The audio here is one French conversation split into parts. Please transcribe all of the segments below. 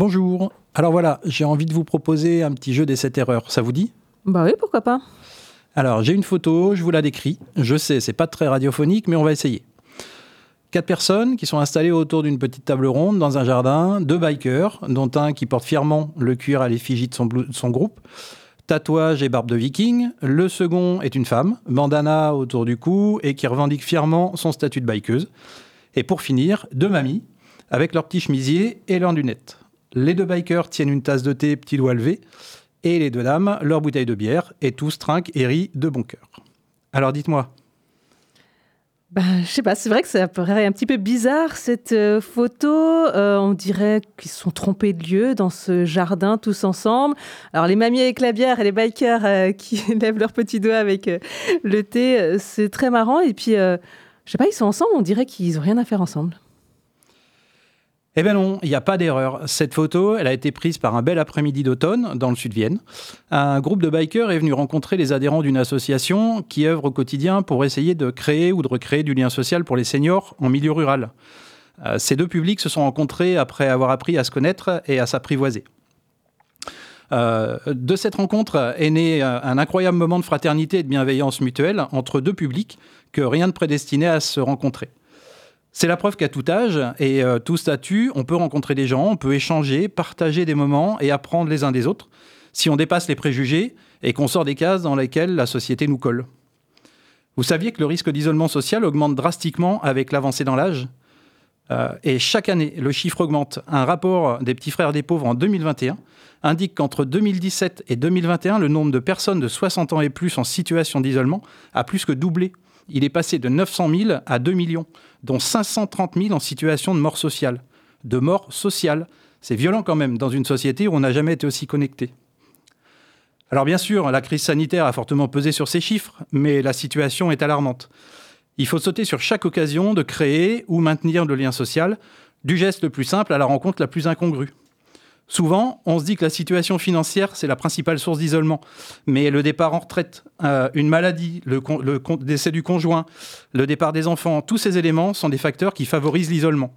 Bonjour. Alors voilà, j'ai envie de vous proposer un petit jeu des 7 erreurs. Ça vous dit? Bah oui, pourquoi pas. Alors, j'ai une photo, je vous la décris. Je sais, c'est pas très radiophonique, mais on va essayer. Quatre personnes qui sont installées autour d'une petite table ronde dans un jardin, deux bikers, dont un qui porte fièrement le cuir à l'effigie de son, de son groupe, tatouage et barbe de viking. Le second est une femme, bandana autour du cou et qui revendique fièrement son statut de bikeuse. Et pour finir, deux mamies avec leur petit chemisier et leurs lunettes. Les deux bikers tiennent une tasse de thé petit doigt levé et les deux dames leur bouteille de bière et tous trinquent et rient de bon cœur. Alors dites-moi, Ben, je sais pas, c'est vrai que ça paraît un petit peu bizarre cette euh, photo. Euh, on dirait qu'ils sont trompés de lieu dans ce jardin tous ensemble. Alors les mamies avec la bière et les bikers euh, qui lèvent leurs petits doigts avec le thé, c'est très marrant. Et puis, je sais pas, ils sont ensemble, on dirait qu'ils ont rien à faire ensemble. Eh bien non, il n'y a pas d'erreur. Cette photo, elle a été prise par un bel après-midi d'automne dans le sud de Vienne. Un groupe de bikers est venu rencontrer les adhérents d'une association qui œuvre au quotidien pour essayer de créer ou de recréer du lien social pour les seniors en milieu rural. Euh, ces deux publics se sont rencontrés après avoir appris à se connaître et à s'apprivoiser. Euh, de cette rencontre est né euh, un incroyable moment de fraternité et de bienveillance mutuelle entre deux publics que rien ne prédestinait à se rencontrer. C'est la preuve qu'à tout âge et euh, tout statut, on peut rencontrer des gens, on peut échanger, partager des moments et apprendre les uns des autres si on dépasse les préjugés et qu'on sort des cases dans lesquelles la société nous colle. Vous saviez que le risque d'isolement social augmente drastiquement avec l'avancée dans l'âge? Euh, Et chaque année, le chiffre augmente. Un rapport des petits frères des pauvres en 2021 indique qu'entre 2017 et 2021, le nombre de personnes de 60 ans et plus en situation d'isolement a plus que doublé. Il est passé de 900 000 à 2 millions, dont 530 000 en situation de mort sociale. De mort sociale. C'est violent quand même dans une société où on n'a jamais été aussi connecté. Alors bien sûr, la crise sanitaire a fortement pesé sur ces chiffres, mais la situation est alarmante. Il faut sauter sur chaque occasion de créer ou maintenir le lien social, du geste le plus simple à la rencontre la plus incongrue. Souvent, on se dit que la situation financière, c'est la principale source d'isolement. Mais le départ en retraite, euh, une maladie, le, décès du conjoint, le départ des enfants, tous ces éléments sont des facteurs qui favorisent l'isolement.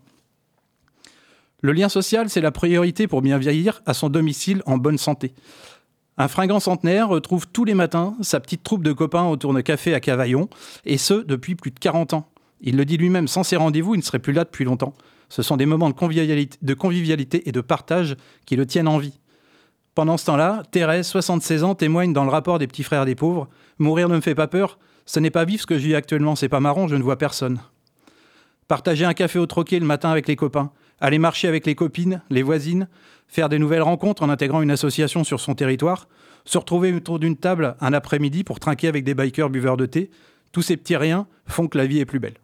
Le lien social, c'est la priorité pour bien vieillir à son domicile en bonne santé. Un fringant centenaire retrouve tous les matins sa petite troupe de copains autour de café à Cavaillon, et ce, depuis plus de 40 ans. Il le dit lui-même, sans ces rendez-vous, il ne serait plus là depuis longtemps. Ce sont des moments de convivialité, et de partage qui le tiennent en vie. Pendant ce temps-là, Thérèse, 76 ans, témoigne dans le rapport des petits frères des pauvres Mourir ne me fait pas peur, ce n'est pas vif ce que je vis actuellement, c'est pas marrant, je ne vois personne. Partager un café au troquet le matin avec les copains, aller marcher avec les copines, les voisines, faire des nouvelles rencontres en intégrant une association sur son territoire, se retrouver autour d'une table un après-midi pour trinquer avec des bikers buveurs de thé, tous ces petits riens font que la vie est plus belle.